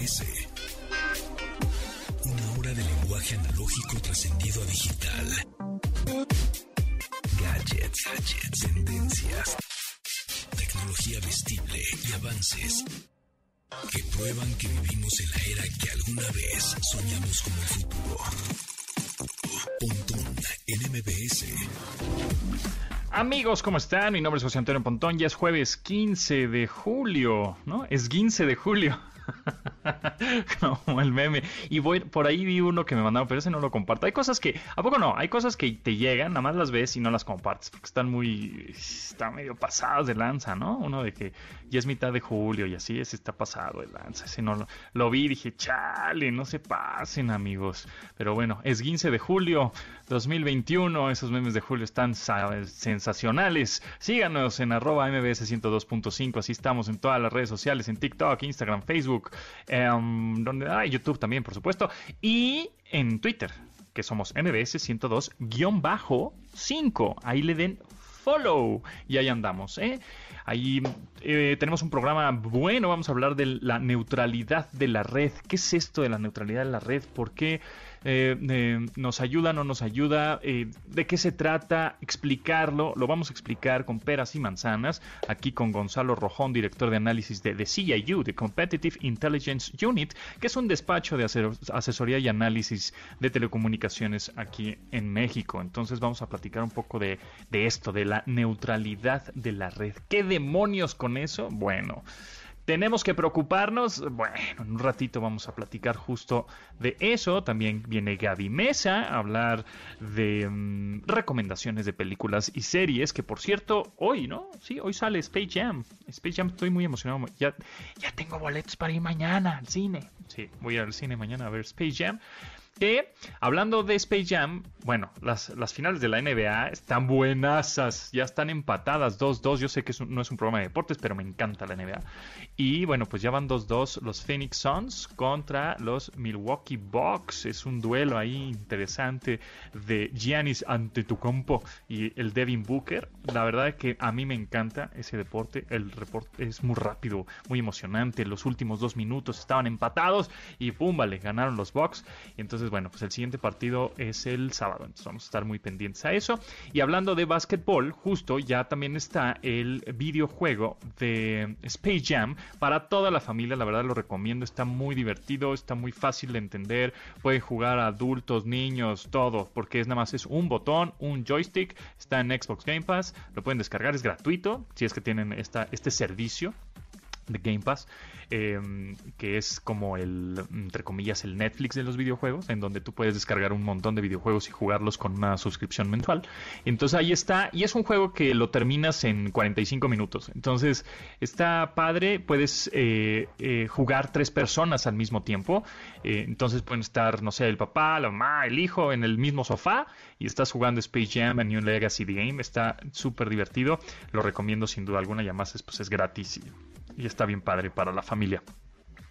MBS. Una hora de lenguaje analógico trascendido a digital. Gadgets, gadgets, tendencias, tecnología vestible y avances que prueban que vivimos en la era que alguna vez soñamos como el futuro. Pontón en MBS. Amigos, ¿cómo están? Mi nombre es José Antonio Pontón. Ya es jueves 15 de julio, ¿no? Es 15 de julio. Como el meme. Y voy, por ahí vi uno que me mandaron, pero ese no lo comparto. Hay cosas que, ¿a poco no? Hay cosas que te llegan, nada más las ves y no las compartes, porque están muy, están medio pasadas de lanza, ¿no? Uno de que ya es mitad de julio y así, ese está pasado de lanza. Ese no lo, vi dije, chale, no se pasen, amigos. Pero bueno, es 15 de julio 2021. Esos memes de julio están sensacionales. Síganos en arroba mbs 102.5. Así estamos en todas las redes sociales, en TikTok, Instagram, Facebook, em, donde hay YouTube también, por supuesto. Y en Twitter, que somos mbs 102-5. Ahí le den follow. Y ahí andamos, ¿eh? Ahí eh, tenemos un programa bueno, vamos a hablar de la neutralidad de la red. ¿Qué es esto de la neutralidad de la red? ¿Por qué eh, nos ayuda, no nos ayuda? Eh, ¿De qué se trata? Explicarlo, lo vamos a explicar con peras y manzanas, aquí con Gonzalo Rojón, director de análisis de, de CIU, de Competitive Intelligence Unit, que es un despacho de asesoría y análisis de telecomunicaciones aquí en México. Entonces vamos a platicar un poco de, de esto, de la neutralidad de la red. ¿Qué demonios con eso? Bueno. ¿Tenemos que preocuparnos? Bueno, en un ratito vamos a platicar justo de eso. También viene Gaby Mesa a hablar de mm, recomendaciones de películas y series, que por cierto, hoy, ¿no? Sí, hoy sale Space Jam. Space Jam, estoy muy emocionado. Ya, ya tengo boletos para ir mañana al cine. Sí, voy al cine mañana a ver Space Jam. Que, hablando de Space Jam, bueno, las, las finales de la NBA están buenasas, ya están empatadas 2-2. Yo sé que no es un programa de deportes, pero me encanta la NBA. Y bueno, pues ya van 2-2 los Phoenix Suns contra los Milwaukee Bucks. Es un duelo ahí interesante de Giannis Antetokounmpo y el Devin Booker. La verdad es que a mí me encanta ese deporte. El reporte es muy rápido, muy emocionante. Los últimos dos minutos estaban empatados y pum, vale, ganaron los Bucks. Entonces, bueno, pues el siguiente partido es el sábado. Entonces vamos a estar muy pendientes a eso. Y hablando de básquetbol, justo ya también está el videojuego de Space Jam para toda la familia. La verdad lo recomiendo. Está muy divertido, está muy fácil de entender. Puede jugar adultos, niños, todo, porque es nada más es un botón, un joystick. Está en Xbox Game Pass. Lo pueden descargar, es gratuito si es que tienen esta, este servicio de Game Pass, em, que es como el, entre comillas, el Netflix de los videojuegos, en donde tú puedes descargar un montón de videojuegos y jugarlos con una suscripción mensual. Entonces ahí está, y es un juego que lo terminas en 45 minutos. Entonces está padre, puedes eh, eh, jugar tres personas al mismo tiempo. Eh, entonces pueden estar, no sé, el papá, la mamá, el hijo en el mismo sofá y estás jugando Space Jam, a New Legacy The Game. Está súper divertido, lo recomiendo sin duda alguna y además es, pues, es gratis está bien padre para la familia.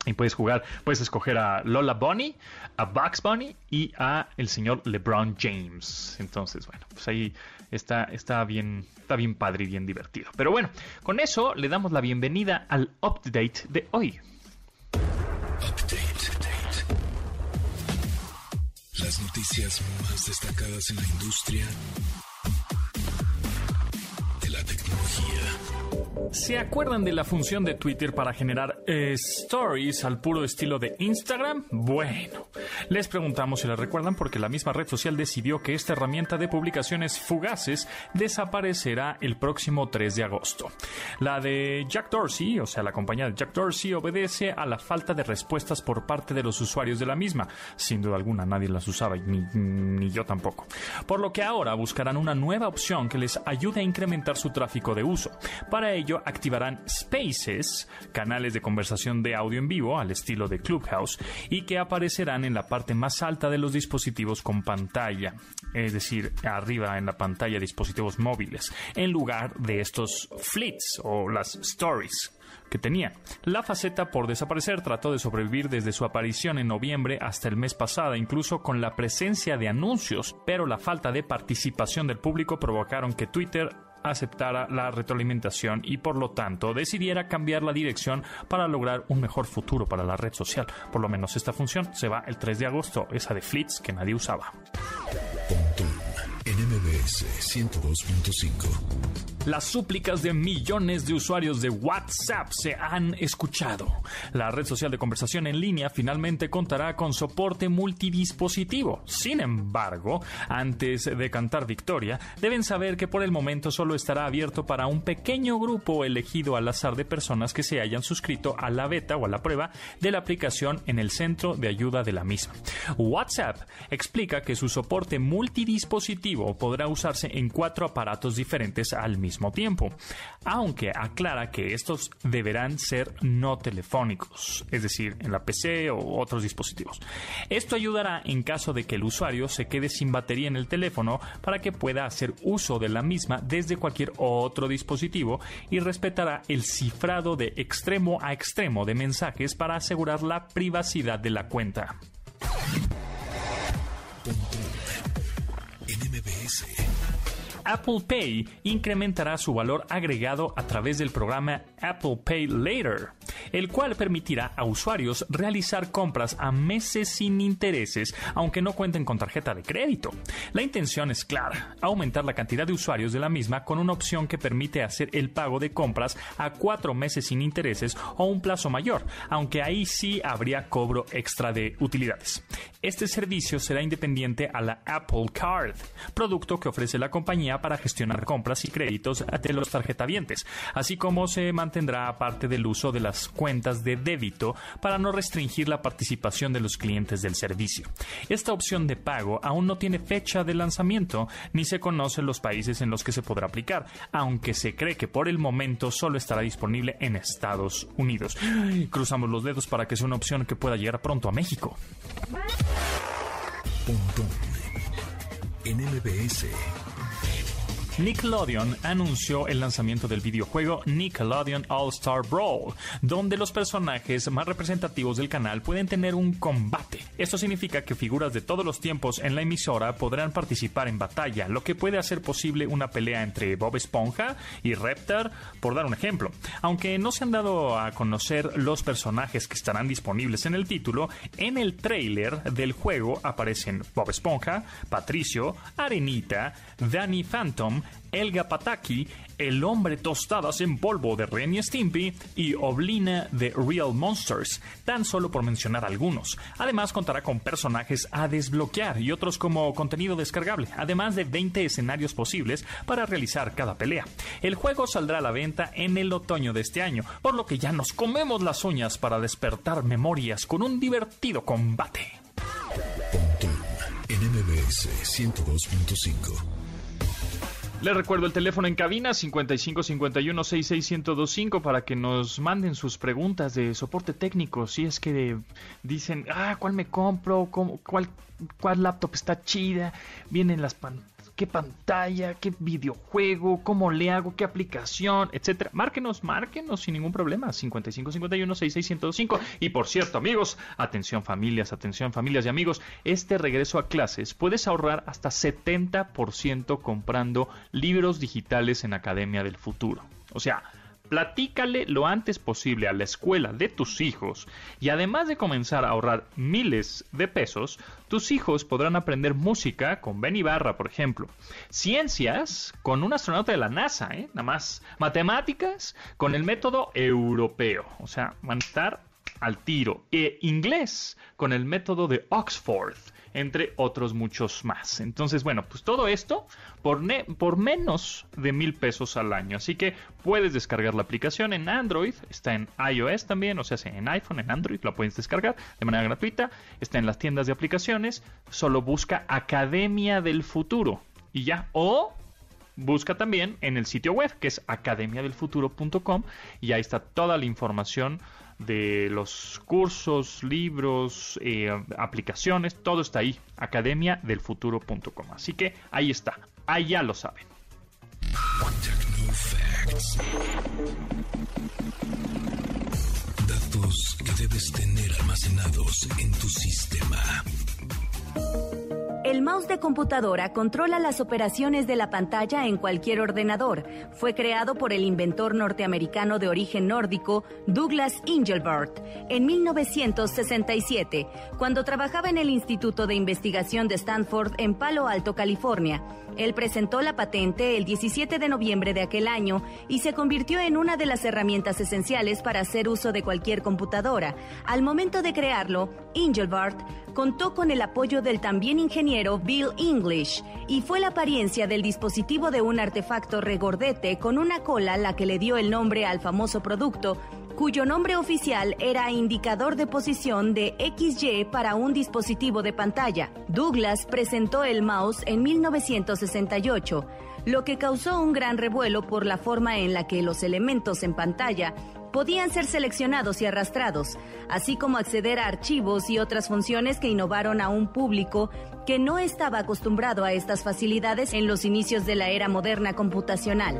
Y puedes jugar, puedes escoger a Lola Bunny, a Bugs Bunny y a el señor LeBron James. Entonces, bueno, pues ahí está, está bien, está bien padre y bien divertido. Pero bueno, con eso le damos la bienvenida al update de hoy. Las noticias más destacadas en la industria ¿Se acuerdan de la función de Twitter para generar eh, stories al puro estilo de Instagram? Bueno, les preguntamos si la recuerdan porque la misma red social decidió que esta herramienta de publicaciones fugaces desaparecerá el próximo 3 de agosto. La de Jack Dorsey, o sea, la compañía de Jack Dorsey, obedece a la falta de respuestas por parte de los usuarios de la misma. Sin duda alguna, nadie las usaba, ni, ni yo tampoco. Por lo que ahora buscarán una nueva opción que les ayude a incrementar su tráfico de uso. Para ello, activarán Spaces, canales de conversación de audio en vivo al estilo de Clubhouse, y que aparecerán en la parte más alta de los dispositivos con pantalla, es decir, arriba en la pantalla dispositivos móviles, en lugar de estos fleets o las stories que tenía. La faceta por desaparecer trató de sobrevivir desde su aparición en noviembre hasta el mes pasado, incluso con la presencia de anuncios, pero la falta de participación del público provocaron que Twitter aceptara la retroalimentación y por lo tanto decidiera cambiar la dirección para lograr un mejor futuro para la red social. Por lo menos esta función se va el 3 de agosto, esa de Flits que nadie usaba. NMBS 102.5 las súplicas de millones de usuarios de WhatsApp se han escuchado. La red social de conversación en línea finalmente contará con soporte multidispositivo. Sin embargo, antes de cantar victoria, deben saber que por el momento solo estará abierto para un pequeño grupo elegido al azar de personas que se hayan suscrito a la beta o a la prueba de la aplicación en el centro de ayuda de la misma. WhatsApp explica que su soporte multidispositivo podrá usarse en cuatro aparatos diferentes al mismo tiempo, aunque aclara que estos deberán ser no telefónicos, es decir, en la PC o otros dispositivos. Esto ayudará en caso de que el usuario se quede sin batería en el teléfono para que pueda hacer uso de la misma desde cualquier otro dispositivo y respetará el cifrado de extremo a extremo de mensajes para asegurar la privacidad de la cuenta. Apple Pay incrementará su valor agregado a través del programa Apple Pay Later, el cual permitirá a usuarios realizar compras a meses sin intereses, aunque no cuenten con tarjeta de crédito. La intención es clara, aumentar la cantidad de usuarios de la misma con una opción que permite hacer el pago de compras a cuatro meses sin intereses o un plazo mayor, aunque ahí sí habría cobro extra de utilidades. Este servicio será independiente a la Apple Card, producto que ofrece la compañía para gestionar compras y créditos de los tarjetavientes, así como se mantendrá aparte del uso de las cuentas de débito para no restringir la participación de los clientes del servicio. Esta opción de pago aún no tiene fecha de lanzamiento ni se conocen los países en los que se podrá aplicar, aunque se cree que por el momento solo estará disponible en Estados Unidos. Cruzamos los dedos para que sea una opción que pueda llegar pronto a México. Nickelodeon anunció el lanzamiento del videojuego Nickelodeon All Star Brawl, donde los personajes más representativos del canal pueden tener un combate. Esto significa que figuras de todos los tiempos en la emisora podrán participar en batalla, lo que puede hacer posible una pelea entre Bob Esponja y Reptar, por dar un ejemplo. Aunque no se han dado a conocer los personajes que estarán disponibles en el título, en el trailer del juego aparecen Bob Esponja, Patricio, Arenita, Danny Phantom, Elga Pataki, El hombre tostadas en polvo de Ren y Stimpy y Oblina de Real Monsters, tan solo por mencionar algunos. Además contará con personajes a desbloquear y otros como contenido descargable, además de 20 escenarios posibles para realizar cada pelea. El juego saldrá a la venta en el otoño de este año, por lo que ya nos comemos las uñas para despertar memorias con un divertido combate. en 102.5 les recuerdo el teléfono en cabina 5551 66125 para que nos manden sus preguntas de soporte técnico. Si es que dicen, ah, ¿cuál me compro? cuál, ¿Cuál laptop está chida? Vienen las pantallas qué pantalla, qué videojuego, cómo le hago, qué aplicación, etcétera. Márquenos, márquenos sin ningún problema. 5551 6605. Y por cierto, amigos, atención familias, atención familias y amigos, este regreso a clases puedes ahorrar hasta 70% comprando libros digitales en Academia del Futuro. O sea, Platícale lo antes posible a la escuela de tus hijos y además de comenzar a ahorrar miles de pesos, tus hijos podrán aprender música con Ben Ibarra, por ejemplo. Ciencias con un astronauta de la NASA, ¿eh? Nada más. Matemáticas con el método europeo. O sea, van a estar al tiro. E inglés con el método de Oxford entre otros muchos más. Entonces, bueno, pues todo esto por, por menos de mil pesos al año. Así que puedes descargar la aplicación en Android, está en iOS también, o sea, en iPhone, en Android, la puedes descargar de manera gratuita, está en las tiendas de aplicaciones, solo busca Academia del Futuro y ya, o busca también en el sitio web que es academiadelfuturo.com y ahí está toda la información de los cursos, libros, eh, aplicaciones, todo está ahí, academiadelfuturo.com. Así que ahí está, ahí ya lo saben. Datos que debes tener almacenados en tu sistema El mouse de computadora controla las operaciones de la pantalla en cualquier ordenador. Fue creado por el inventor norteamericano de origen nórdico Douglas Engelbart en 1967, cuando trabajaba en el Instituto de Investigación de Stanford en Palo Alto, California. Él presentó la patente el 17 de noviembre de aquel año y se convirtió en una de las herramientas esenciales para hacer uso de cualquier computadora. Al momento de crearlo, Engelbart contó con el apoyo del también ingeniero Bill English y fue la apariencia del dispositivo de un artefacto regordete con una cola la que le dio el nombre al famoso producto cuyo nombre oficial era indicador de posición de XY para un dispositivo de pantalla. Douglas presentó el mouse en 1968, lo que causó un gran revuelo por la forma en la que los elementos en pantalla podían ser seleccionados y arrastrados, así como acceder a archivos y otras funciones que innovaron a un público que no estaba acostumbrado a estas facilidades en los inicios de la era moderna computacional.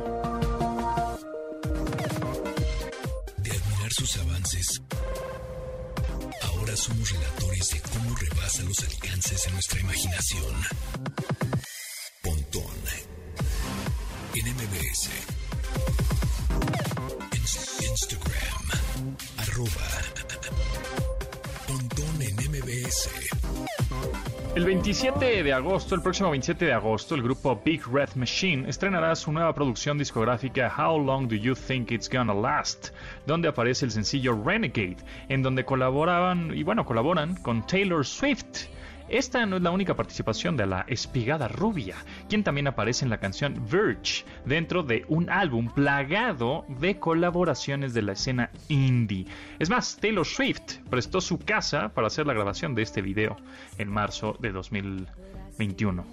De admirar sus avances, ahora somos relatores de cómo rebasa los alcances de nuestra imaginación. Pontón en MBS. Instagram. Arroba. Pontón en MBS. El 27 de agosto, el próximo 27 de agosto, el grupo Big Red Machine estrenará su nueva producción discográfica How Long Do You Think It's Gonna Last, donde aparece el sencillo Renegade, en donde colaboraban, y bueno, colaboran con Taylor Swift. Esta no es la única participación de la espigada rubia, quien también aparece en la canción Verge, dentro de un álbum plagado de colaboraciones de la escena indie. Es más, Taylor Swift prestó su casa para hacer la grabación de este video en marzo de 2021.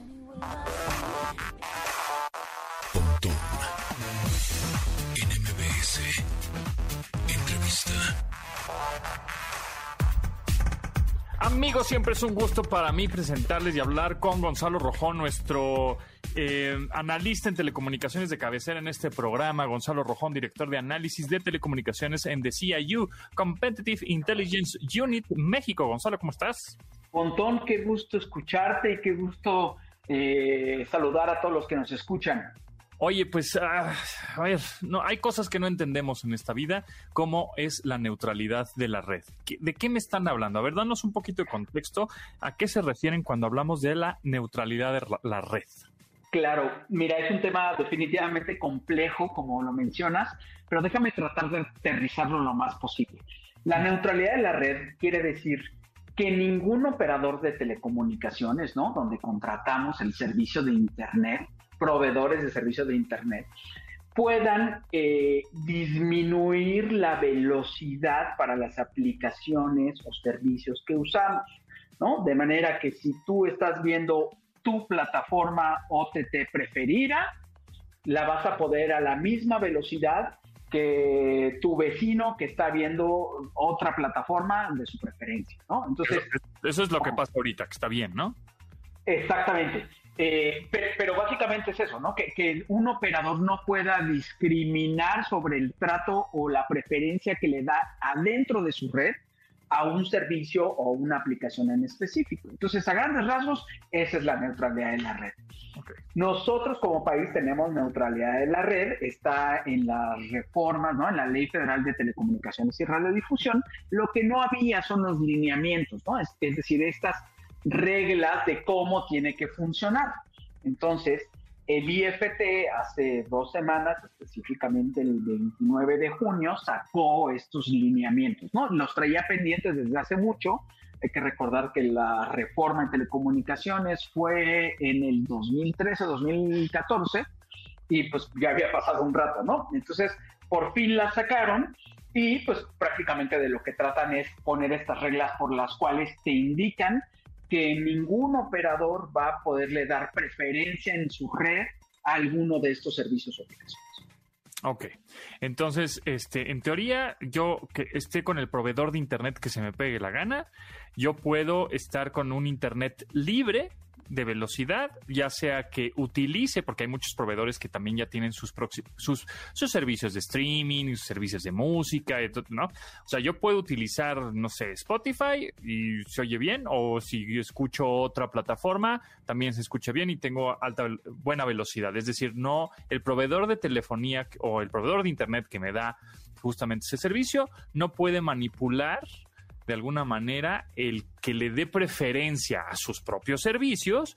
Amigos, siempre es un gusto para mí presentarles y hablar con Gonzalo Rojón, nuestro eh, analista en telecomunicaciones de cabecera en este programa. Gonzalo Rojón, director de análisis de telecomunicaciones en The CIU, Competitive Intelligence Unit México. Gonzalo, ¿cómo estás? Pontón, qué gusto escucharte y qué gusto eh, saludar a todos los que nos escuchan. Oye, pues, ah, a ver, no, hay cosas que no entendemos en esta vida, como es la neutralidad de la red. ¿Qué- ¿De qué me están hablando? A ver, danos un poquito de contexto. ¿A qué se refieren cuando hablamos de la neutralidad de la red? Claro, mira, es un tema definitivamente complejo, como lo mencionas, pero déjame tratar de aterrizarlo lo más posible. La neutralidad de la red quiere decir que ningún operador de telecomunicaciones, ¿no? Donde contratamos el servicio de Internet, proveedores de servicio de Internet, puedan eh, disminuir la velocidad para las aplicaciones o servicios que usamos, ¿no? De manera que si tú estás viendo tu plataforma OTT preferida, la vas a poder a la misma velocidad que tu vecino que está viendo otra plataforma de su preferencia, ¿no? Entonces, Eso es lo que pasa ahorita, que está bien, ¿no? Exactamente. Eh, pe- pero, básicamente es eso, ¿no? Que, que un operador no pueda discriminar sobre el trato o la preferencia que le da adentro de su red a un servicio o una aplicación en específico. Entonces, a grandes rasgos, esa es la neutralidad de la red. Nosotros como país tenemos neutralidad de la red, está en las reformas, ¿no? En la Ley Federal de Telecomunicaciones y Radiodifusión. Lo que no había son los lineamientos, ¿no? Es, es decir, estas reglas de cómo tiene que funcionar. Entonces, el IFT hace dos semanas, específicamente el 29 de junio, sacó estos lineamientos, ¿no? Los traía pendientes desde hace mucho. Hay que recordar que la reforma en telecomunicaciones fue en el 2013-2014 y pues ya había pasado un rato, ¿no? Entonces, por fin la sacaron y pues prácticamente de lo que tratan es poner estas reglas por las cuales te indican que ningún operador va a poderle dar preferencia en su red a alguno de estos servicios o aplicaciones. Ok. Entonces, este, en teoría, yo que esté con el proveedor de internet que se me pegue la gana, yo puedo estar con un internet libre de velocidad, ya sea que utilice, porque hay muchos proveedores que también ya tienen sus, sus, sus servicios de streaming, sus servicios de música, ¿no? O sea, yo puedo utilizar, no sé, Spotify y se oye bien, o si escucho otra plataforma, también se escucha bien y tengo alta, buena velocidad. Es decir, no, el proveedor de telefonía o el proveedor de internet que me da justamente ese servicio no puede manipular de alguna manera el que le dé preferencia a sus propios servicios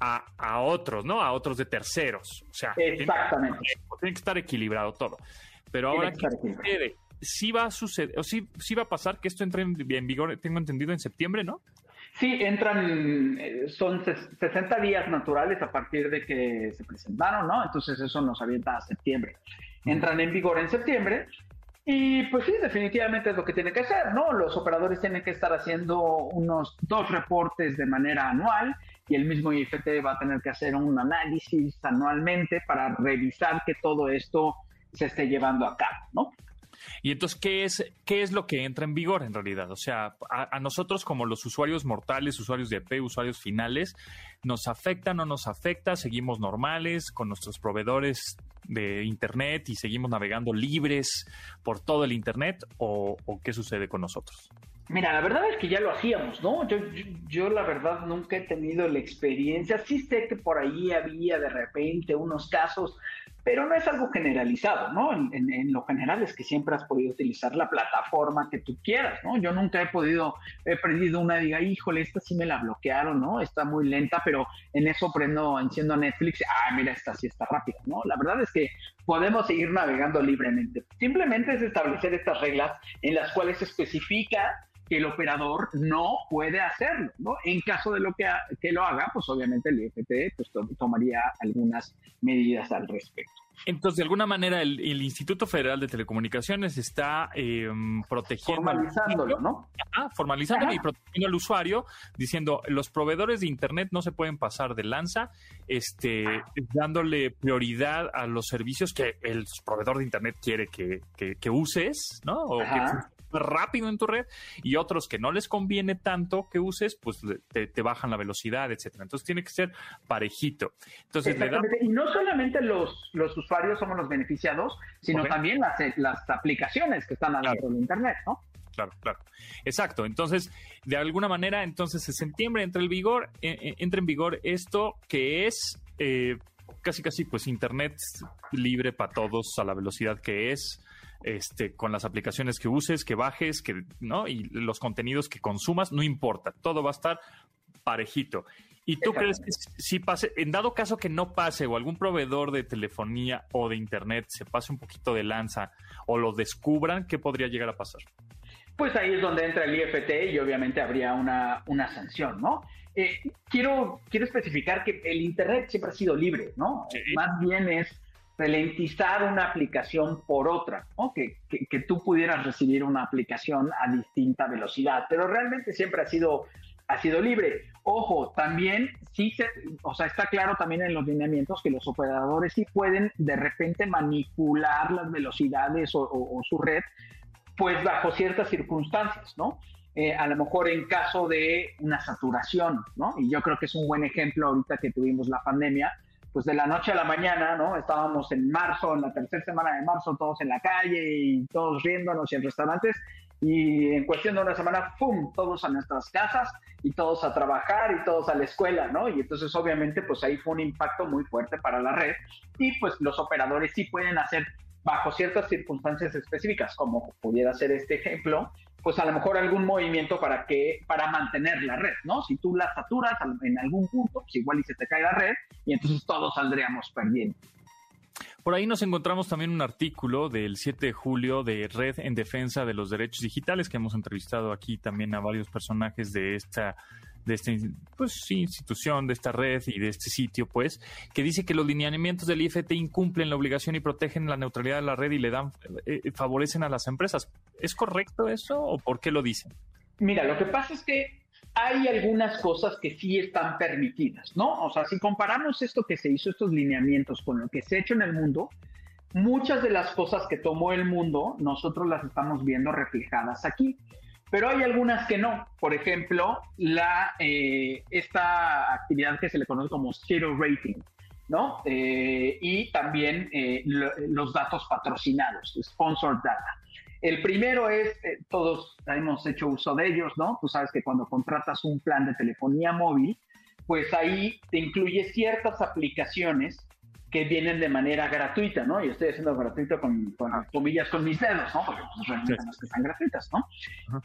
a, a otros, ¿no? A otros de terceros. O sea, Exactamente. Tiene, que estar equilibrado todo. Pero ahora, ¿qué sucede? Sí va a suceder, o sí, sí va a pasar que esto entre en, vigor, tengo entendido, en septiembre, ¿no? Sí, entran, eh, son 60 días naturales a partir de que se presentaron, ¿no? Entonces eso nos avienta a septiembre. Entran en vigor en septiembre y pues sí, definitivamente es lo que tiene que hacer, ¿no? Los operadores tienen que estar haciendo unos dos reportes de manera anual y el mismo IFT va a tener que hacer un análisis anualmente para revisar que todo esto se esté llevando a cabo, ¿no? Y entonces, ¿qué es, qué es lo que entra en vigor en realidad? O sea, a, nosotros como los usuarios mortales, usuarios de EP, usuarios finales, ¿nos afecta, no nos afecta? ¿Seguimos normales con nuestros proveedores de Internet y seguimos navegando libres por todo el Internet? ¿O, qué sucede con nosotros? Mira, la verdad es que ya lo hacíamos, ¿no? Yo, yo, la verdad nunca he tenido la experiencia. Sí sé que por ahí había de repente unos casos pero no es algo generalizado, ¿no? En, lo general es que siempre has podido utilizar la plataforma que tú quieras, ¿no? Yo nunca he podido, he prendido una, diga, híjole, esta sí me la bloquearon, ¿no? Está muy lenta, pero en eso prendo, enciendo Netflix, ah, mira, esta sí está rápida, ¿no? La verdad es que podemos seguir navegando libremente. Simplemente es establecer estas reglas en las cuales se especifica que el operador no puede hacerlo, ¿no? En caso de lo que, que lo haga, pues obviamente el IFT pues, tomaría algunas medidas al respecto. Entonces, de alguna manera, el, Instituto Federal de Telecomunicaciones está em, protegiendo. Formalizándolo, ¿no? formalizándolo y protegiendo al usuario, diciendo los proveedores de Internet no se pueden pasar de lanza, este, dándole prioridad a los servicios que el proveedor de Internet quiere que, que, uses, ¿no? O que rápido en tu red y otros que no les conviene tanto que uses, pues te, bajan la velocidad, etcétera. Entonces tiene que ser parejito. Entonces, Y no solamente los, los usuarios somos los beneficiados, sino también las, las aplicaciones que están adentro del Internet, ¿no? Claro, claro. Exacto. Entonces, de alguna manera, entonces en septiembre entra, el vigor, eh, eh, entra en vigor esto que es eh, casi casi pues internet libre para todos a la velocidad que es este, con las aplicaciones que uses, que bajes, que, ¿no? Y los contenidos que consumas, no importa, todo va a estar parejito. ¿Y tú crees que si pase, en dado caso que no pase o algún proveedor de telefonía o de internet se pase un poquito de lanza o lo descubran, qué podría llegar a pasar? Pues ahí es donde entra el IFT y obviamente habría una, una sanción, ¿no? Eh, quiero, quiero especificar que el Internet siempre ha sido libre, ¿no? Más bien es ralentizar una aplicación por otra, ¿no? que, que, tú pudieras recibir una aplicación a distinta velocidad, pero realmente siempre ha sido, ha sido libre. Ojo, también sí, se, o sea, está claro también en los lineamientos que los operadores sí pueden de repente manipular las velocidades o, su red, pues bajo ciertas circunstancias, ¿no? Eh, a lo mejor en caso de una saturación, ¿no? Y yo creo que es un buen ejemplo ahorita que tuvimos la pandemia, pues de la noche a la mañana, ¿no? Estábamos en marzo, en la tercera semana de marzo, todos en la calle y todos riéndonos y en restaurantes. Y en cuestión de una semana, ¡pum!, todos a nuestras casas y todos a trabajar y todos a la escuela, ¿no? Y entonces obviamente pues ahí fue un impacto muy fuerte para la red y pues los operadores sí pueden hacer bajo ciertas circunstancias específicas, como pudiera ser este ejemplo, pues a lo mejor algún movimiento para que para mantener la red, ¿no? Si tú la saturas en algún punto, pues igual y se te cae la red y entonces todos saldríamos perdiendo. Por ahí nos encontramos también un artículo del 7 de julio de Red en Defensa de los Derechos Digitales, que hemos entrevistado aquí también a varios personajes de esta de esta pues, institución, de esta red y de este sitio, pues, que dice que los lineamientos del IFT incumplen la obligación y protegen la neutralidad de la red y le dan, eh, eh, favorecen a las empresas. ¿Es correcto eso o por qué lo dicen? Mira, lo que pasa es que hay algunas cosas que sí están permitidas, ¿no? O sea, si comparamos esto que se hizo, estos lineamientos, con lo que se ha hecho en el mundo, muchas de las cosas que tomó el mundo, nosotros las estamos viendo reflejadas aquí. Pero hay algunas que no. Por ejemplo, la, eh, esta actividad que se le conoce como zero rating, ¿no? Eh, y también eh, los datos patrocinados, sponsored data. El primero es, todos hemos hecho uso de ellos, ¿no? Tú sabes que cuando contratas un plan de telefonía móvil, pues ahí te incluye ciertas aplicaciones que vienen de manera gratuita, ¿no? Y estoy haciendo gratuito con, comillas con mis dedos, ¿no? Porque pues, realmente no es que están gratuitas, ¿no?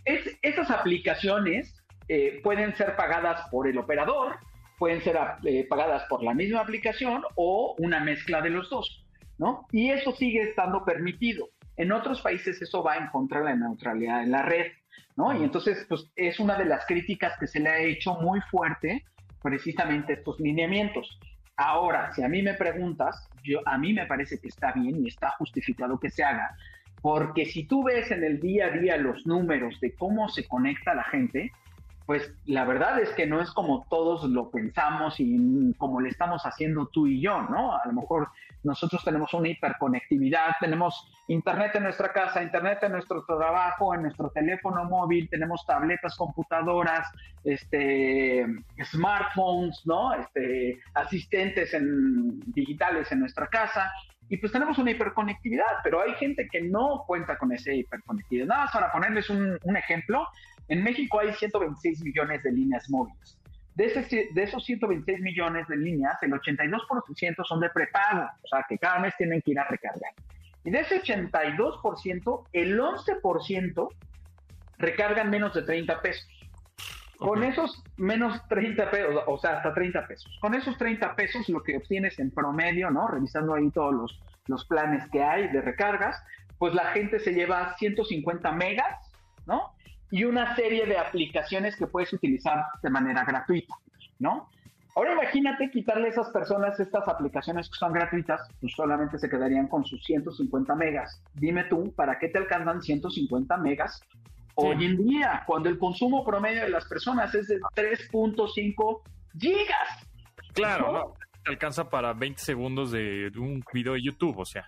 Es, estas aplicaciones eh, pueden ser pagadas por el operador, pueden ser eh, pagadas por la misma aplicación o una mezcla de los dos, ¿no? Y eso sigue estando permitido. En otros países eso va en contra de la neutralidad en la red, ¿no? Y entonces, pues es una de las críticas que se le ha hecho muy fuerte precisamente estos lineamientos. Ahora, si a mí me preguntas, yo, a mí me parece que está bien y está justificado que se haga, porque si tú ves en el día a día los números de cómo se conecta la gente, pues la verdad es que no es como todos lo pensamos y como le estamos haciendo tú y yo, ¿no? A lo mejor nosotros tenemos una hiperconectividad, tenemos internet en nuestra casa, internet en nuestro trabajo, en nuestro teléfono móvil, tenemos tabletas, computadoras, este, smartphones, ¿no? Este, asistentes en, digitales en nuestra casa. Y pues tenemos una hiperconectividad, pero hay gente que no cuenta con esa hiperconectividad. Nada más para ponerles un, un ejemplo, en México hay 126 millones de líneas móviles. De, de, esos 126 millones de líneas, el 82% son de prepago, o sea, que cada mes tienen que ir a recargar. Y de ese 82%, el 11% recargan menos de 30 pesos. Con esos menos 30 pesos, o sea, hasta 30 pesos. Con esos 30 pesos, lo que obtienes en promedio, ¿no? Revisando ahí todos los, los planes que hay de recargas, pues la gente se lleva 150 megas, ¿no? Y una serie de aplicaciones que puedes utilizar de manera gratuita, ¿no? Ahora imagínate quitarle a esas personas estas aplicaciones que son gratuitas, pues solamente se quedarían con sus 150 megas. Dime tú, ¿para qué te alcanzan 150 megas hoy en día, cuando el consumo promedio de las personas es de 3.5 gigas? Claro, ¿no? te alcanza para 20 segundos de un video de YouTube, o sea.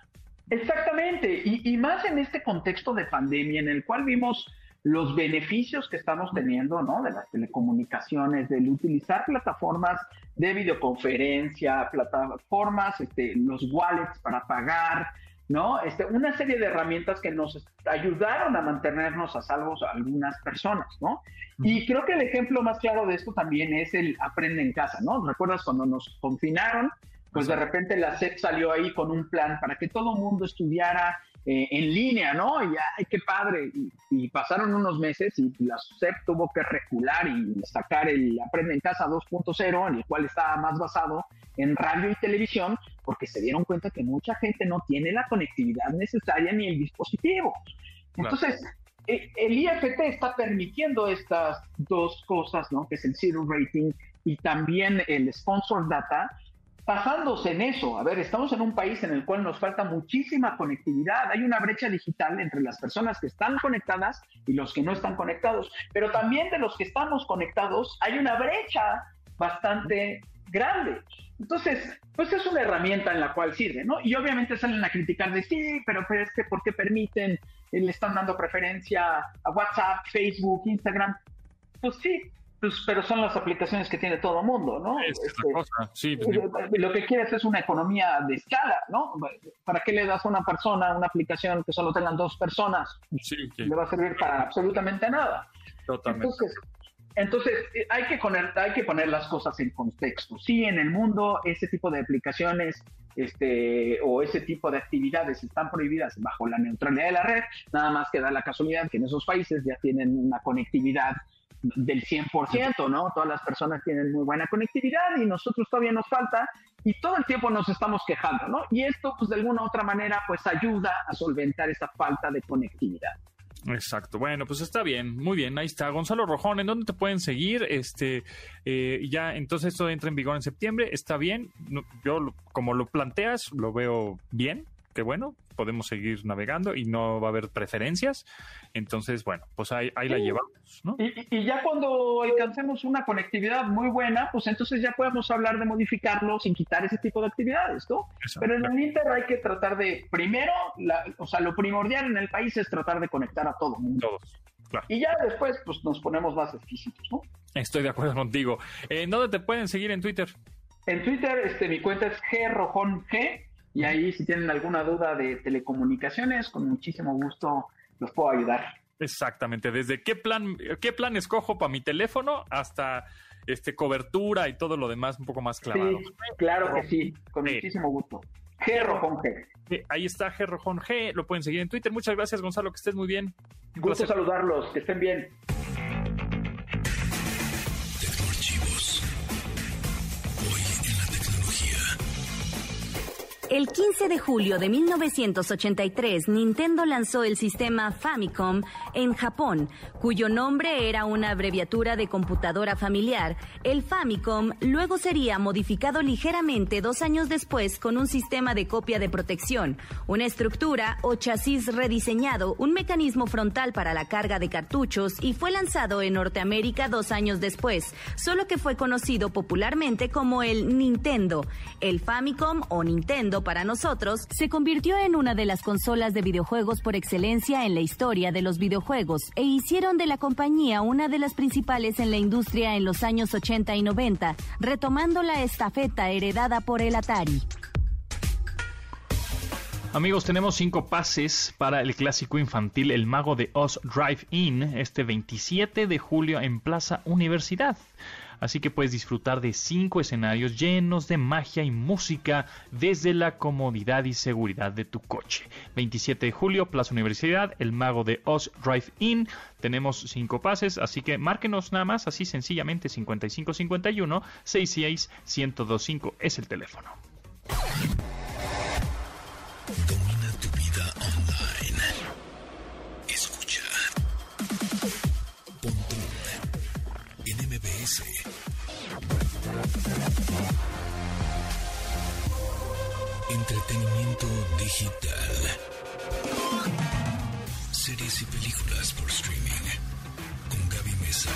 Exactamente, y, y más en este contexto de pandemia en el cual vimos los beneficios que estamos teniendo, ¿no? De las telecomunicaciones, del utilizar plataformas de videoconferencia, plataformas, este, los wallets para pagar, ¿no? Este, una serie de herramientas que nos ayudaron a mantenernos a salvo a algunas personas, ¿no? Y creo que el ejemplo más claro de esto también es el aprende en casa, ¿no? ¿Recuerdas cuando nos confinaron? Pues de repente la SEP salió ahí con un plan para que todo el mundo estudiara eh, en línea, ¿no? Y ay, qué padre. Y, pasaron unos meses y la SEP tuvo que recular y sacar el Aprende en Casa 2.0, en el cual estaba más basado en radio y televisión, porque se dieron cuenta que mucha gente no tiene la conectividad necesaria ni el dispositivo. Entonces, e, el IFT está permitiendo estas dos cosas, ¿no? Que es el Zero Rating y también el Sponsor Data, basándose en eso. A ver, estamos en un país en el cual nos falta muchísima conectividad. Hay una brecha digital entre las personas que están conectadas y los que no están conectados. Pero también de los que estamos conectados hay una brecha bastante grande. Entonces, pues es una herramienta en la cual sirve, ¿no? Y obviamente salen a criticar de sí, pero, pero es que ¿por qué permiten, eh, le están dando preferencia a WhatsApp, Facebook, Instagram? Pues sí, pues, pero son las aplicaciones que tiene todo el mundo, ¿no? Es este, cosa. Sí, pues, eh, eh, lo que quieres es una economía de escala, ¿no? ¿Para qué le das a una persona una aplicación que solo tengan dos personas? Sí, Le va a servir para absolutamente nada. Totalmente. Entonces, entonces hay, que poner, hay que poner las cosas en contexto. Sí, en el mundo ese tipo de aplicaciones este, o ese tipo de actividades están prohibidas bajo la neutralidad de la red, nada más que da la casualidad que en esos países ya tienen una conectividad del 100%, ¿no? Todas las personas tienen muy buena conectividad y nosotros todavía nos falta y todo el tiempo nos estamos quejando, ¿no? Y esto, pues de alguna u otra manera, pues ayuda a solventar esa falta de conectividad. Exacto. Bueno, pues está bien, muy bien. Ahí está. Gonzalo Rojón, ¿en dónde te pueden seguir? Este, eh, ya, entonces esto entra en vigor en septiembre. Está bien. yo, como lo planteas, lo veo bien bueno, podemos seguir navegando y no va a haber preferencias. Entonces, bueno, pues ahí, ahí la llevamos. ¿no? Y, ya cuando alcancemos una conectividad muy buena, pues entonces ya podemos hablar de modificarlo sin quitar ese tipo de actividades, ¿no? Pero en el Inter hay que tratar de, primero, o sea, lo primordial en el país es tratar de conectar a todo el mundo. Y ya después, pues nos ponemos más exquisitos, ¿no? Estoy de acuerdo contigo. ¿En dónde te pueden seguir en Twitter? En Twitter, este, mi cuenta es grojón g y ahí si tienen alguna duda de telecomunicaciones, con muchísimo gusto los puedo ayudar. Exactamente, desde qué plan, qué plan escojo para mi teléfono hasta este cobertura y todo lo demás un poco más clavado. Sí, claro que sí, con muchísimo gusto. G Rojón G. Ahí está G Rojón G, lo pueden seguir en Twitter. Muchas gracias, Gonzalo, que estés muy bien. gusto saludarlos, que estén bien. El 15 de julio de 1983, Nintendo lanzó el sistema Famicom en Japón, cuyo nombre era una abreviatura de computadora familiar. El Famicom luego sería modificado ligeramente dos años después con un sistema de copia de protección, una estructura o chasis rediseñado, un mecanismo frontal para la carga de cartuchos y fue lanzado en Norteamérica dos años después, solo que fue conocido popularmente como el Nintendo. El Famicom o Nintendo para nosotros, se convirtió en una de las consolas de videojuegos por excelencia en la historia de los videojuegos e hicieron de la compañía una de las principales en la industria en los años 80 y 90, retomando la estafeta heredada por el Atari. Amigos, tenemos cinco pases para el clásico infantil El Mago de Oz Drive-In este 27 de julio en Plaza Universidad así que puedes disfrutar de cinco escenarios llenos de magia y música desde la comodidad y seguridad de tu coche. 27 de julio, Plaza Universidad, El Mago de Oz Drive-In. Tenemos cinco pases, así que márquenos nada más, así sencillamente 5551 66 1025 es el teléfono. MBS Entretenimiento digital. Series y películas por streaming. Con Gaby Mesa.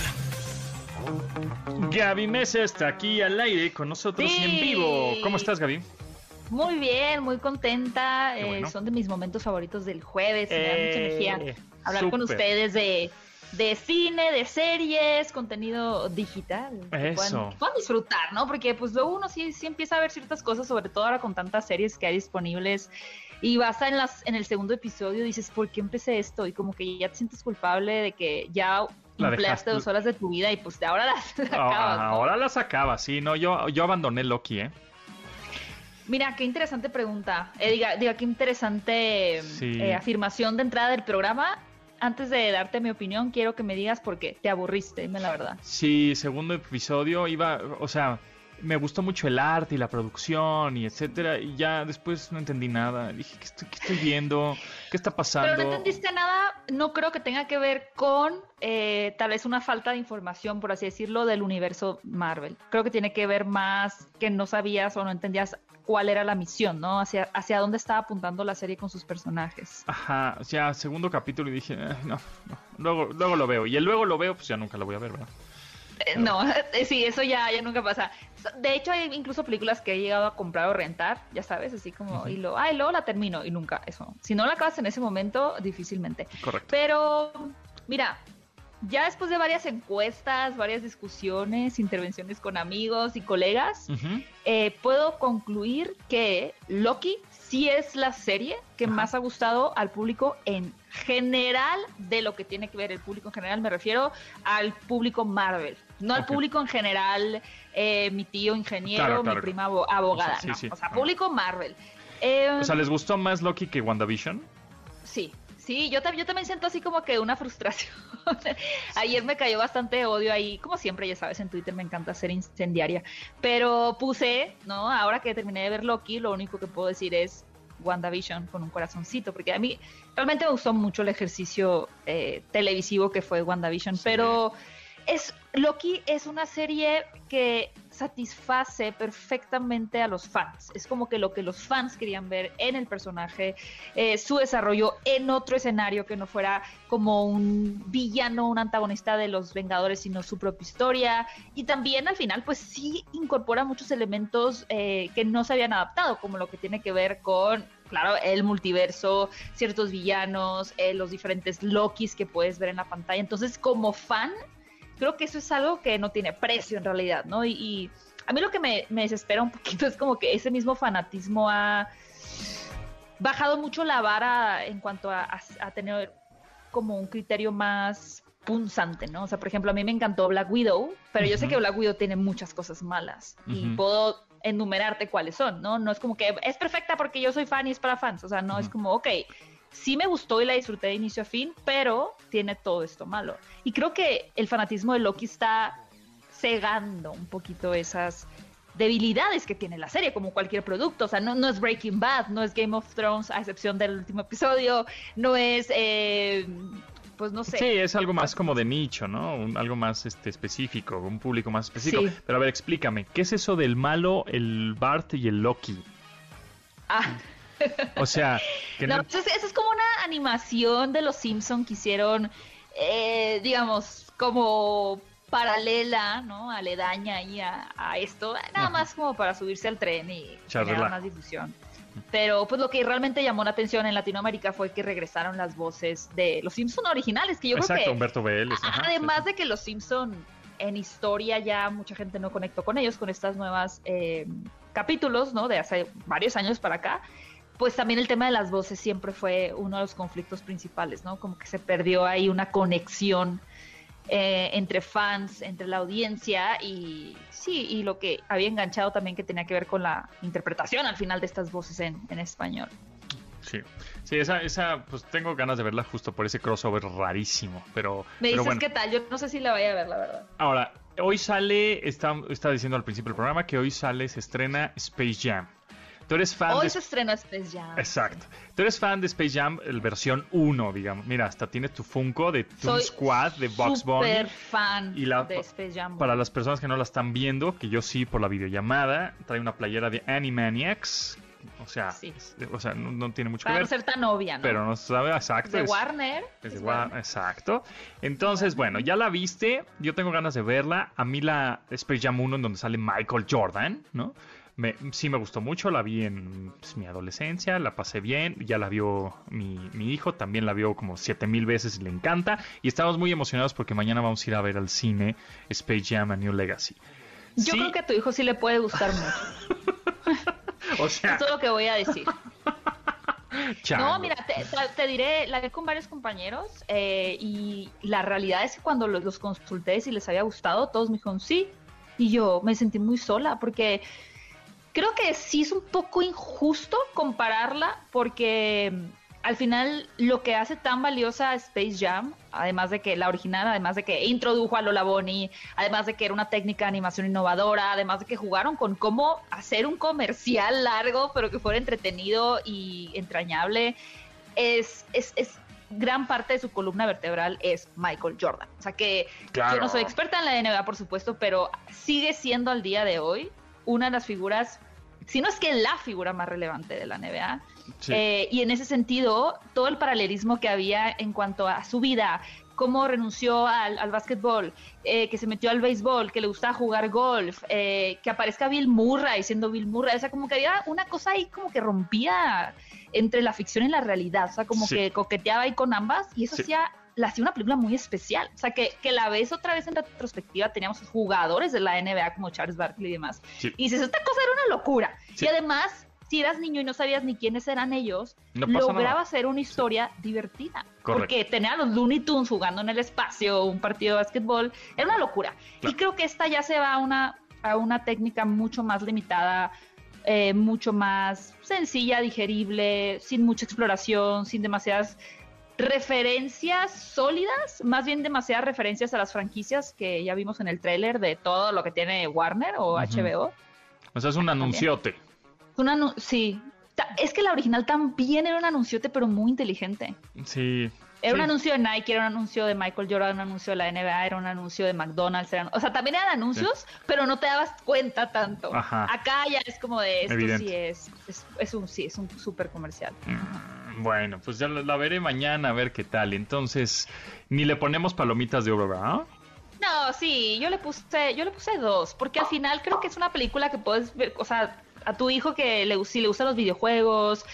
Gaby Mesa está aquí al aire con nosotros y en vivo. ¿Cómo estás, Gaby? Muy bien, muy contenta. Eh, son de mis momentos favoritos del jueves. me da mucha energía eh, hablar con ustedes de de cine, de series, contenido digital. Eso. Que puedan, disfrutar, ¿no? Porque pues luego uno sí, sí empieza a ver ciertas cosas, sobre todo ahora con tantas series que hay disponibles. Y vas en, las, en el segundo episodio dices, ¿por qué empecé esto? Y como que ya te sientes culpable de que ya empleaste dos horas de tu vida y pues de ahora las, ah, acabas. Ahora las acabas, sí. No, yo, yo abandoné Loki, ¿eh? Mira, qué interesante pregunta. Eh, diga, diga, qué interesante eh, afirmación de entrada del programa antes de darte mi opinión, quiero que me digas por qué te aburriste, dime la verdad. Sí, segundo episodio iba, o sea, me gustó mucho el arte y la producción y etcétera, y ya después no entendí nada. Dije, ¿qué estoy, qué estoy viendo? ¿Qué está pasando? Pero no entendiste nada, no creo que tenga que ver con eh, tal vez una falta de información, por así decirlo, del universo Marvel. Creo que tiene que ver más que no sabías o no entendías cuál era la misión, ¿no? Hacia, hacia dónde estaba apuntando la serie con sus personajes. Ajá, o sea, segundo capítulo y dije, eh, no, no, luego, luego lo veo. Y el luego lo veo, pues ya nunca lo voy a ver, ¿verdad? No, eh, sí, eso ya, ya nunca pasa. De hecho, hay incluso películas que he llegado a comprar o rentar, ya sabes, así como, y lo, ay, luego la termino, y nunca, eso. Si no la acabas en ese momento, difícilmente. Correcto. Pero, mira, ya después de varias encuestas, varias discusiones, intervenciones con amigos y colegas, eh, puedo concluir que Loki sí es la serie que más ha gustado al público en general de lo que tiene que ver el público en general. Me refiero al público Marvel, no al público en general, eh, mi tío ingeniero, mi prima abogada, o sea, o sea público Marvel. o sea, ¿les gustó más Loki que WandaVision? Sí, Sí, yo, yo también siento así como que una frustración. Ayer me cayó bastante odio ahí, como siempre, ya sabes, en Twitter me encanta ser incendiaria. Pero puse, ¿no? Ahora que terminé de ver Loki, lo único que puedo decir es WandaVision con un corazoncito, porque a mí realmente me gustó mucho el ejercicio eh, televisivo que fue WandaVision, pero es Loki es una serie que satisface perfectamente a los fans. Es como que lo que los fans querían ver en el personaje, eh, su desarrollo en otro escenario que no fuera como un villano, un antagonista de los Vengadores, sino su propia historia. Y también al final, pues sí incorpora muchos elementos eh, que no se habían adaptado, como lo que tiene que ver con claro, el multiverso, ciertos villanos, eh, los diferentes Lokis que puedes ver en la pantalla. Entonces, como fan, creo que eso es algo que no tiene precio en realidad, ¿no? Y, a mí lo que me, desespera un poquito es como que ese mismo fanatismo ha bajado mucho la vara en cuanto a, tener como un criterio más punzante, ¿no? O sea, por ejemplo, a mí me encantó Black Widow, pero yo sé que Black Widow tiene muchas cosas malas y puedo enumerarte cuáles son, ¿no? No es como que es perfecta porque yo soy fan y es para fans, o sea, no es como, ok, sí me gustó y la disfruté de inicio a fin, pero tiene todo esto malo. Y creo que el fanatismo de Loki está cegando un poquito esas debilidades que tiene la serie, como cualquier producto. O sea, no, no es Breaking Bad, no es Game of Thrones, a excepción del último episodio, no es... Eh, pues no sé. Sí, es algo más como de nicho, ¿no? algo más este, específico, un público más específico. Pero a ver, explícame, ¿qué es eso del malo, el Bart y el Loki? Ah, o sea, no, Eso, es, como una animación de los Simpson que hicieron, eh, digamos, como paralela, ¿no? Aledaña ahí a, esto, nada más como para subirse al tren y generar más difusión. Pero pues lo que realmente llamó la atención en Latinoamérica fue que regresaron las voces de los Simpson originales, que yo creo que Humberto Vélez. además de que los Simpson en historia ya mucha gente no conectó con ellos con estas nuevas eh, capítulos, ¿no? De hace varios años para acá pues también el tema de las voces siempre fue uno de los conflictos principales, ¿no? Como que se perdió ahí una conexión eh, entre fans, entre la audiencia y sí, y lo que había enganchado también que tenía que ver con la interpretación al final de estas voces en, español. Sí, sí, esa, esa, pues tengo ganas de verla justo por ese crossover rarísimo, pero... Me dices qué tal, yo no sé si la vaya a ver, la verdad. Ahora, hoy sale, está, está diciendo al principio del programa que hoy sale, se estrena Space Jam. Tú eres fan Hoy se estrenó Space Jam. Exacto. Tú eres fan de Space Jam, el versión 1, digamos. Mira, hasta tienes tu Funko de Toon Squad, de Box Bunny. Super fan de Space Jam. Para las personas que no la están viendo, que yo sí por la videollamada, trae una playera de Animaniacs. O sea, o sea no, tiene mucho que ver. no ser tan obvia, ¿no? Pero no sabe exacto. De Warner. Es de Warner. Exacto. Entonces, bueno, ya la viste. Yo tengo ganas de verla. A mí la Space Jam 1 en donde sale Michael Jordan, ¿no? Me, sí me gustó mucho, la vi en pues, mi adolescencia, la pasé bien, ya la vio mi, hijo, también la vio como siete mil veces y le encanta. Y estamos muy emocionados porque mañana vamos a ir a ver al cine Space Jam a New Legacy. Yo creo que a tu hijo sí le puede gustar mucho. o sea... Eso es lo que voy a decir. No, mira, te, diré, la vi con varios compañeros eh, y la realidad es que cuando los, los consulté si les había gustado, todos me dijeron sí. Y yo me sentí muy sola porque creo que sí es un poco injusto compararla porque mm, al final lo que hace tan valiosa Space Jam, además de que la original, además de que introdujo a Lola Bonnie, además de que era una técnica de animación innovadora, además de que jugaron con cómo hacer un comercial largo pero que fuera entretenido y entrañable, es, es, es gran parte de su columna vertebral es Michael Jordan. O sea que yo no soy experta en la NBA, por supuesto, pero sigue siendo al día de hoy una de las figuras, si no es que la figura más relevante de la NBA. Eh, y en ese sentido, todo el paralelismo que había en cuanto a su vida, cómo renunció al, al básquetbol, eh, que se metió al béisbol, que le gustaba jugar golf, eh, que aparezca Bill Murray siendo Bill Murray, o sea, como que había una cosa ahí como que rompía entre la ficción y la realidad, o sea, como que coqueteaba ahí con ambas y eso hacía la hacía una película muy especial. O sea, que, que la ves otra vez en retrospectiva, teníamos jugadores de la NBA como Charles Barkley y demás. Y dices, esta cosa era una locura. Y además, si eras niño y no sabías ni quiénes eran ellos, lograba hacer una historia divertida. Porque tener a los Looney Tunes jugando en el espacio, un partido de básquetbol, era una locura. Y creo que esta ya se va a una, a una técnica mucho más limitada, eh, mucho más sencilla, digerible, sin mucha exploración, sin demasiadas referencias sólidas, más bien demasiadas referencias a las franquicias que ya vimos en el tráiler de todo lo que tiene Warner o HBO. O sea, es un anunciote. sí. Es que la original también era un anunciote, pero muy inteligente. Sí, Era un anuncio de Nike, era un anuncio de Michael Jordan, un anuncio de la NBA, era un anuncio de McDonald's. o sea, también eran anuncios, pero no te dabas cuenta tanto. Acá ya es como de esto sí es, es, un sí, es un súper comercial. Mm, bueno, pues ya la, veré mañana a ver qué tal. Entonces, ni le ponemos palomitas de oro, ¿verdad? No, sí, yo le puse, yo le puse dos, porque al final creo que es una película que puedes ver, o sea, a tu hijo que le, si le gustan los videojuegos,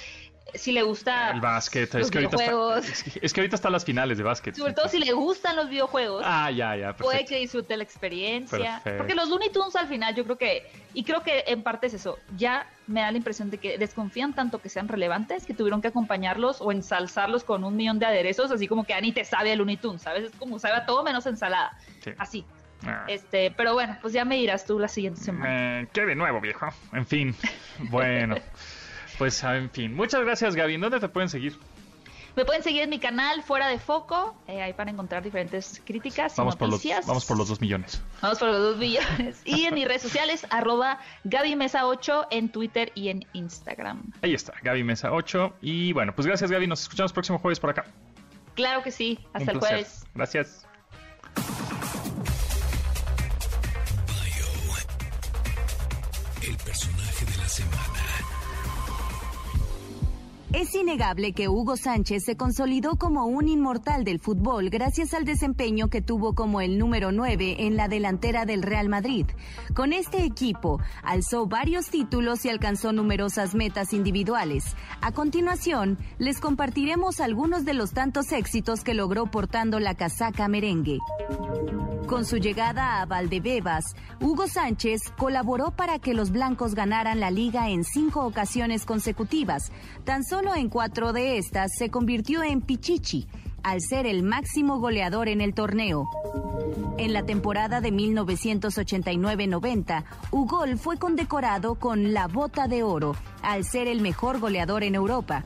si le gusta el básquet, es que, ahorita está, es, que, ahorita están las finales de básquet. Sobre todo si le gustan los videojuegos. Ah, ya, ya. Puede que disfrute la experiencia. Porque los Looney Tunes al final yo creo que, y creo que en parte es eso, ya me da la impresión de que desconfían tanto que sean relevantes que tuvieron que acompañarlos o ensalzarlos con un millón de aderezos, así como que Ani te sabe el Looney Tunes, ¿sabes? Es como sabe a todo menos ensalada. Así. Ah. Este, pero bueno, pues ya me dirás tú la siguiente semana. ¿Qué de nuevo, viejo? En fin, bueno. Pues, en fin. Muchas gracias, Gaby. ¿Dónde te pueden seguir? Me pueden seguir en mi canal Fuera de Foco, eh, ahí para encontrar diferentes críticas vamos y noticias. Por los, vamos por los dos millones. Vamos por los dos millones. y en mis redes sociales, arroba Gaby Mesa 8 en Twitter y en Instagram. Ahí está, Gaby Mesa 8. Y bueno, pues gracias Gaby, nos escuchamos próximo jueves por acá. Claro que sí, hasta el jueves. Gracias. Es innegable que Hugo Sánchez se consolidó como un inmortal del fútbol gracias al desempeño que tuvo como el número 9 en la delantera del Real Madrid. Con este equipo alzó varios títulos y alcanzó numerosas metas individuales. A continuación, les compartiremos algunos de los tantos éxitos que logró portando la casaca merengue. Con su llegada a Valdebebas, Hugo Sánchez colaboró para que los blancos ganaran la liga en cinco ocasiones consecutivas. Tan solo en cuatro de estas se convirtió en Pichichi, al ser el máximo goleador en el torneo. En la temporada de 1989-90, Ugol fue condecorado con la Bota de Oro, al ser el mejor goleador en Europa.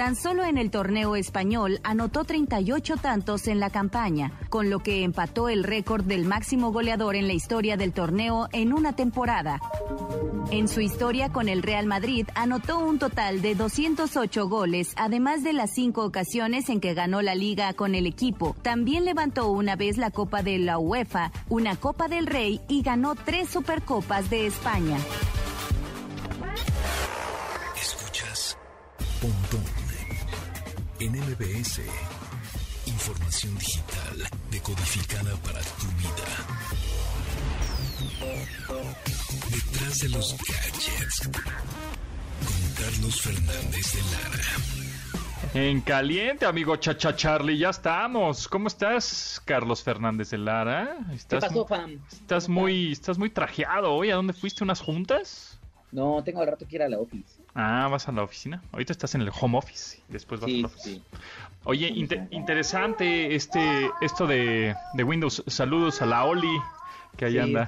Tan solo en el torneo español anotó 38 tantos en la campaña, con lo que empató el récord del máximo goleador en la historia del torneo en una temporada. En su historia con el Real Madrid anotó un total de 208 goles, además de las cinco ocasiones en que ganó la liga con el equipo. También levantó una vez la Copa de la UEFA, una Copa del Rey y ganó tres Supercopas de España. En MBS. Información digital decodificada para tu vida. Detrás de los gadgets. Con Carlos Fernández de Lara. En caliente, amigo Chacha Charlie, ya estamos. ¿Cómo estás, Carlos Fernández de Lara? ¿Estás, ¿Qué pasó, fam? Estás muy, estás muy trajeado hoy. ¿A dónde fuiste? ¿Unas juntas? No, tengo al rato que ir a la office. Ah, vas a la oficina. Ahorita estás en el home office después vas a la oficina. Oye, interesante este esto de, Windows. Saludos a la Oli que ahí anda.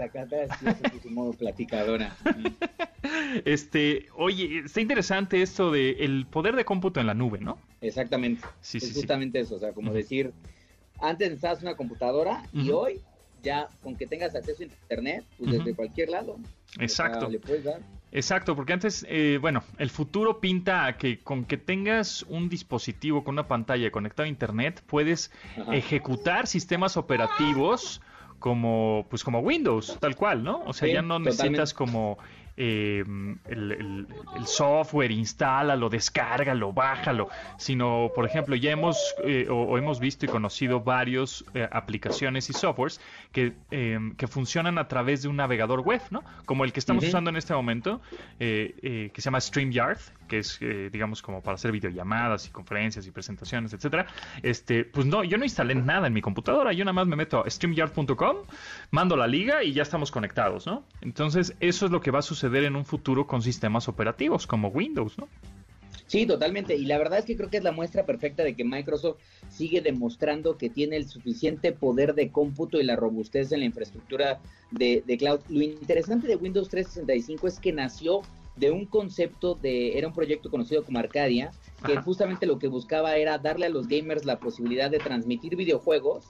modo platicadora. este, oye, está interesante esto de el poder de cómputo en la nube, ¿no? Exactamente. Sí, es justamente eso, o sea, como decir, antes necesitabas una computadora y hoy ya con que tengas acceso a internet, pues desde cualquier lado. Exacto. le puedes dar. Exacto, porque antes, eh, bueno, el futuro pinta a que con que tengas un dispositivo con una pantalla conectado a Internet, puedes ejecutar sistemas operativos como, pues como Windows, tal cual, ¿no? O sea, ya no necesitas como eh, el, el, software, instálalo, descárgalo, bájalo, sino, por ejemplo, ya hemos eh, o, hemos visto y conocido varios eh, aplicaciones y softwares que, em, que, funcionan a través de un navegador web, ¿no? Como el que estamos usando en este momento, que se llama StreamYard, que es, digamos, como para hacer videollamadas y conferencias y presentaciones, etcétera. Este, pues no, yo no instalé nada en mi computadora, yo nada más me meto a StreamYard.com, mando la liga y ya estamos conectados, ¿no? Entonces, eso es lo que va a suceder en un futuro con sistemas operativos como Windows, ¿no? Sí, totalmente. Y la verdad es que creo que es la muestra perfecta de que Microsoft sigue demostrando que tiene el suficiente poder de cómputo y la robustez en la infraestructura de, cloud. Lo interesante de Windows 365 es que nació de un concepto de, era un proyecto conocido como Arcadia, que justamente lo que buscaba era darle a los gamers la posibilidad de transmitir videojuegos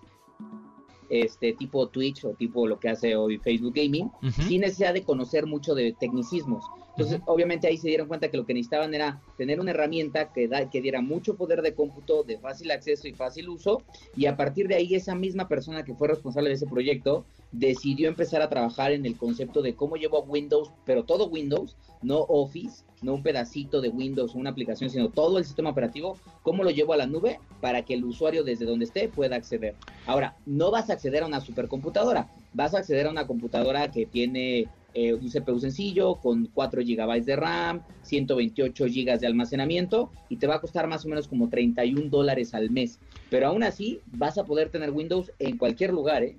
este tipo Twitch o tipo lo que hace hoy Facebook Gaming, sin necesidad de conocer mucho de tecnicismos. Entonces, obviamente ahí se dieron cuenta que lo que necesitaban era tener una herramienta que, da, que diera mucho poder de cómputo, de fácil acceso y fácil uso, y a partir de ahí esa misma persona que fue responsable de ese proyecto decidió empezar a trabajar en el concepto de cómo llevo a Windows, pero todo Windows, no Office, no un pedacito de Windows o una aplicación, sino todo el sistema operativo, cómo lo llevo a la nube para que el usuario desde donde esté pueda acceder. Ahora, no vas a acceder a una supercomputadora, vas a acceder a una computadora que tiene eh, un CPU sencillo con 4 GB de RAM, 128 GB de almacenamiento y te va a costar más o menos como 31 dólares al mes. Pero aún así vas a poder tener Windows en cualquier lugar, ¿eh?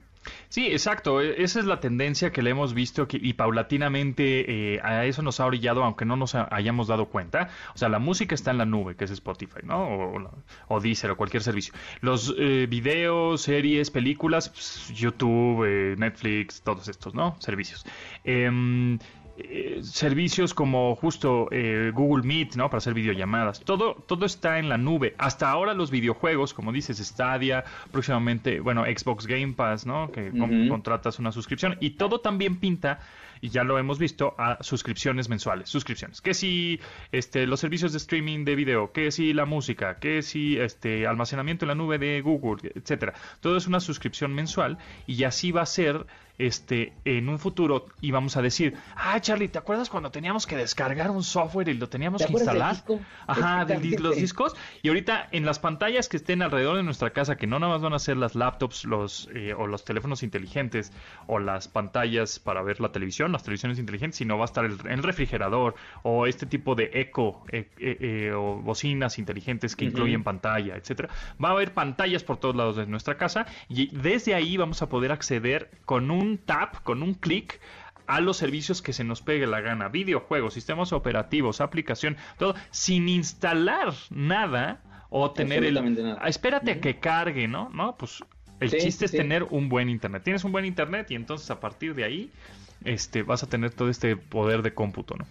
Sí, exacto. E, esa es la tendencia que le hemos visto y paulatinamente eh, a eso nos ha orillado, aunque no nos hayamos dado cuenta. O sea, la música está en la nube, que es Spotify, ¿no? O, o Deezer o cualquier servicio. Los eh, videos, series, películas, pues, YouTube, eh, Netflix, todos estos, ¿no? Servicios. Eh, servicios como justo eh, Google Meet, ¿no? Para hacer videollamadas. Todo, todo está en la nube. Hasta ahora los videojuegos, como dices, Stadia, próximamente, bueno, Xbox Game Pass, ¿no? Que contratas una suscripción. Y todo también pinta y ya lo hemos visto, a suscripciones mensuales, suscripciones. Que si este, los servicios de streaming de video, que si la música, que si este, almacenamiento en la nube de Google, etcétera. Todo es una suscripción mensual y así va a ser este, en un futuro y vamos a decir, ah, Charlie, ¿te acuerdas cuando teníamos que descargar un software y lo teníamos que instalar? Ajá, de los discos. Y ahorita en las pantallas que estén alrededor de nuestra casa, que no nada más van a ser las laptops los, eh, o los teléfonos inteligentes o las pantallas para ver la televisión, las televisiones inteligentes, sino va a estar el, el refrigerador o este tipo de eco eh, eh, o bocinas inteligentes que incluyen pantalla, etcétera. Va a haber pantallas por todos lados de nuestra casa y desde ahí vamos a poder acceder con un tap, con un clic a los servicios que se nos pegue la gana, videojuegos, sistemas operativos, aplicación, todo, sin instalar nada o tener el... Nada. Espérate a que cargue, ¿no? No, pues el chiste es tener un buen internet. Tienes un buen internet y entonces a partir de ahí este, vas a tener todo este poder de cómputo, ¿no?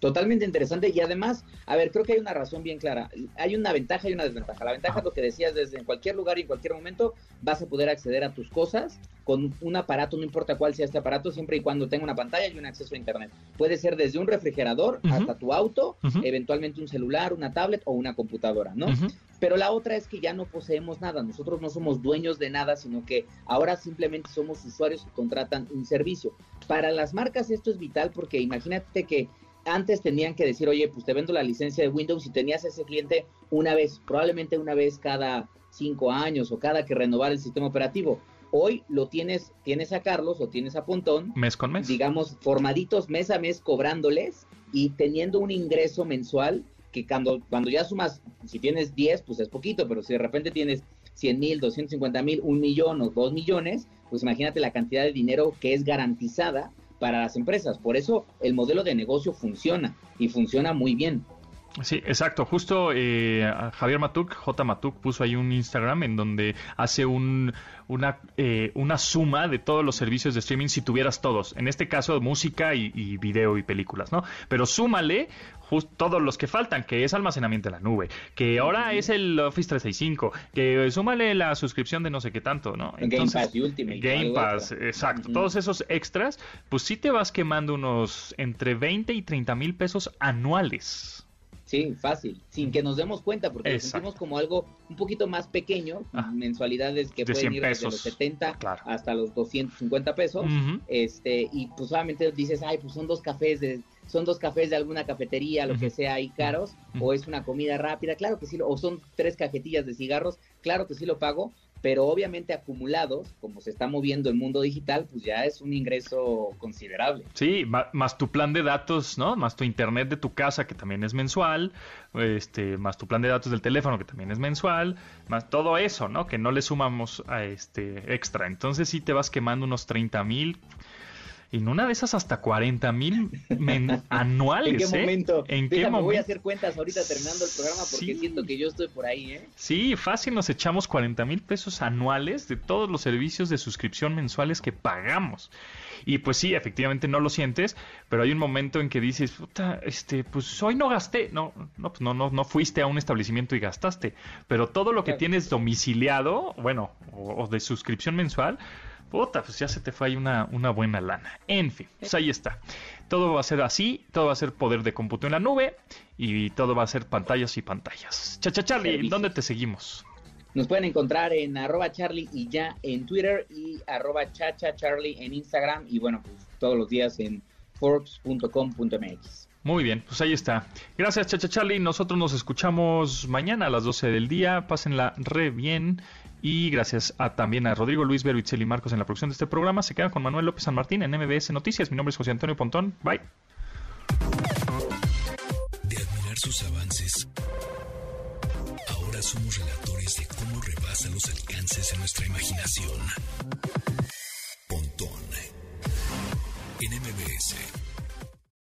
Totalmente interesante y además, a ver, creo que hay una razón bien clara. Hay una ventaja y una desventaja. La ventaja es lo que decías, desde en cualquier lugar y en cualquier momento vas a poder acceder a tus cosas con un aparato, no importa cuál sea este aparato, siempre y cuando tenga una pantalla y un acceso a internet. Puede ser desde un refrigerador hasta tu auto, eventualmente un celular, una tablet o una computadora, ¿no? Pero la otra es que ya no poseemos nada, nosotros no somos dueños de nada, sino que ahora simplemente somos usuarios que contratan un servicio. Para las marcas esto es vital porque imagínate que antes tenían que decir, oye, pues te vendo la licencia de Windows y tenías ese cliente una vez, probablemente una vez cada cinco años o cada que renovar el sistema operativo. Hoy lo tienes, tienes a Carlos o tienes a Pontón. Mes con mes. Digamos, formaditos mes a mes cobrándoles y teniendo un ingreso mensual que cuando, cuando ya sumas, si tienes 10, pues es poquito, pero si de repente tienes 100 mil, 250 mil, un millón o dos millones, pues imagínate la cantidad de dinero que es garantizada para las empresas. Por eso el modelo de negocio funciona y funciona muy bien. Sí, exacto. Justo eh, Javier Matuk, J. Matuk, puso ahí un Instagram en donde hace un, una, eh, una suma de todos los servicios de streaming si tuvieras todos. En este caso, música y, y video y películas, ¿no? Pero súmale todos los que faltan, que es almacenamiento en la nube, que ahora es el Office 365, que súmale la suscripción de no sé qué tanto, ¿no? Entonces, Game Pass y Ultimate. Game Pass, exacto. Todos esos extras, pues sí te vas quemando unos entre 20 y 30 mil pesos anuales. Sí, fácil, sin que nos demos cuenta, porque lo sentimos como algo un poquito más pequeño, mensualidades que pueden ir desde los 70 hasta los 250 pesos, este, y pues solamente dices, ay, pues son dos cafés de, son dos cafés de alguna cafetería, lo que sea ahí caros, o es una comida rápida, claro que sí, o son tres cajetillas de cigarros, claro que sí lo pago, pero obviamente acumulados, como se está moviendo el mundo digital, pues ya es un ingreso considerable. Sí, más tu plan de datos, ¿no? Más tu internet de tu casa, que también es mensual, este, más tu plan de datos del teléfono, que también es mensual, más todo eso, ¿no? Que no le sumamos a este extra. Entonces sí te vas quemando unos 30 mil en una de esas hasta 40 mil anuales. ¿En qué ¿eh? momento? ¿En qué momento? voy a hacer cuentas ahorita terminando el programa porque siento que yo estoy por ahí, ¿eh? Sí, fácil nos echamos 40 mil pesos anuales de todos los servicios de suscripción mensuales que pagamos. Y pues sí, efectivamente no lo sientes, pero hay un momento en que dices, puta, este, pues hoy no gasté, no, no, pues no, no, no fuiste a un establecimiento y gastaste, pero todo lo que tienes domiciliado, bueno, o de suscripción mensual, puta, pues ya se te fue ahí una, una buena lana. En fin, pues ahí está. Todo va a ser así, todo va a ser poder de cómputo en la nube y todo va a ser pantallas y pantallas. Chacha Charlie, ¿dónde te seguimos? Nos pueden encontrar en arroba charlie y ya en Twitter y arroba chacha charlie en Instagram y bueno, pues todos los días en forbes.com.mx. Muy bien, pues ahí está. Gracias, Chacha Charlie. Nosotros nos escuchamos mañana a las 12 del día. Pásenla re bien. Y gracias a, también a Rodrigo Luis Vero y Marcos en la producción de este programa. Se quedan con Manuel López San Martín en MBS Noticias. Mi nombre es José Antonio Pontón. Bye. De admirar sus avances, ahora somos relatores de cómo rebasa los alcances de nuestra imaginación. Pontón en MBS.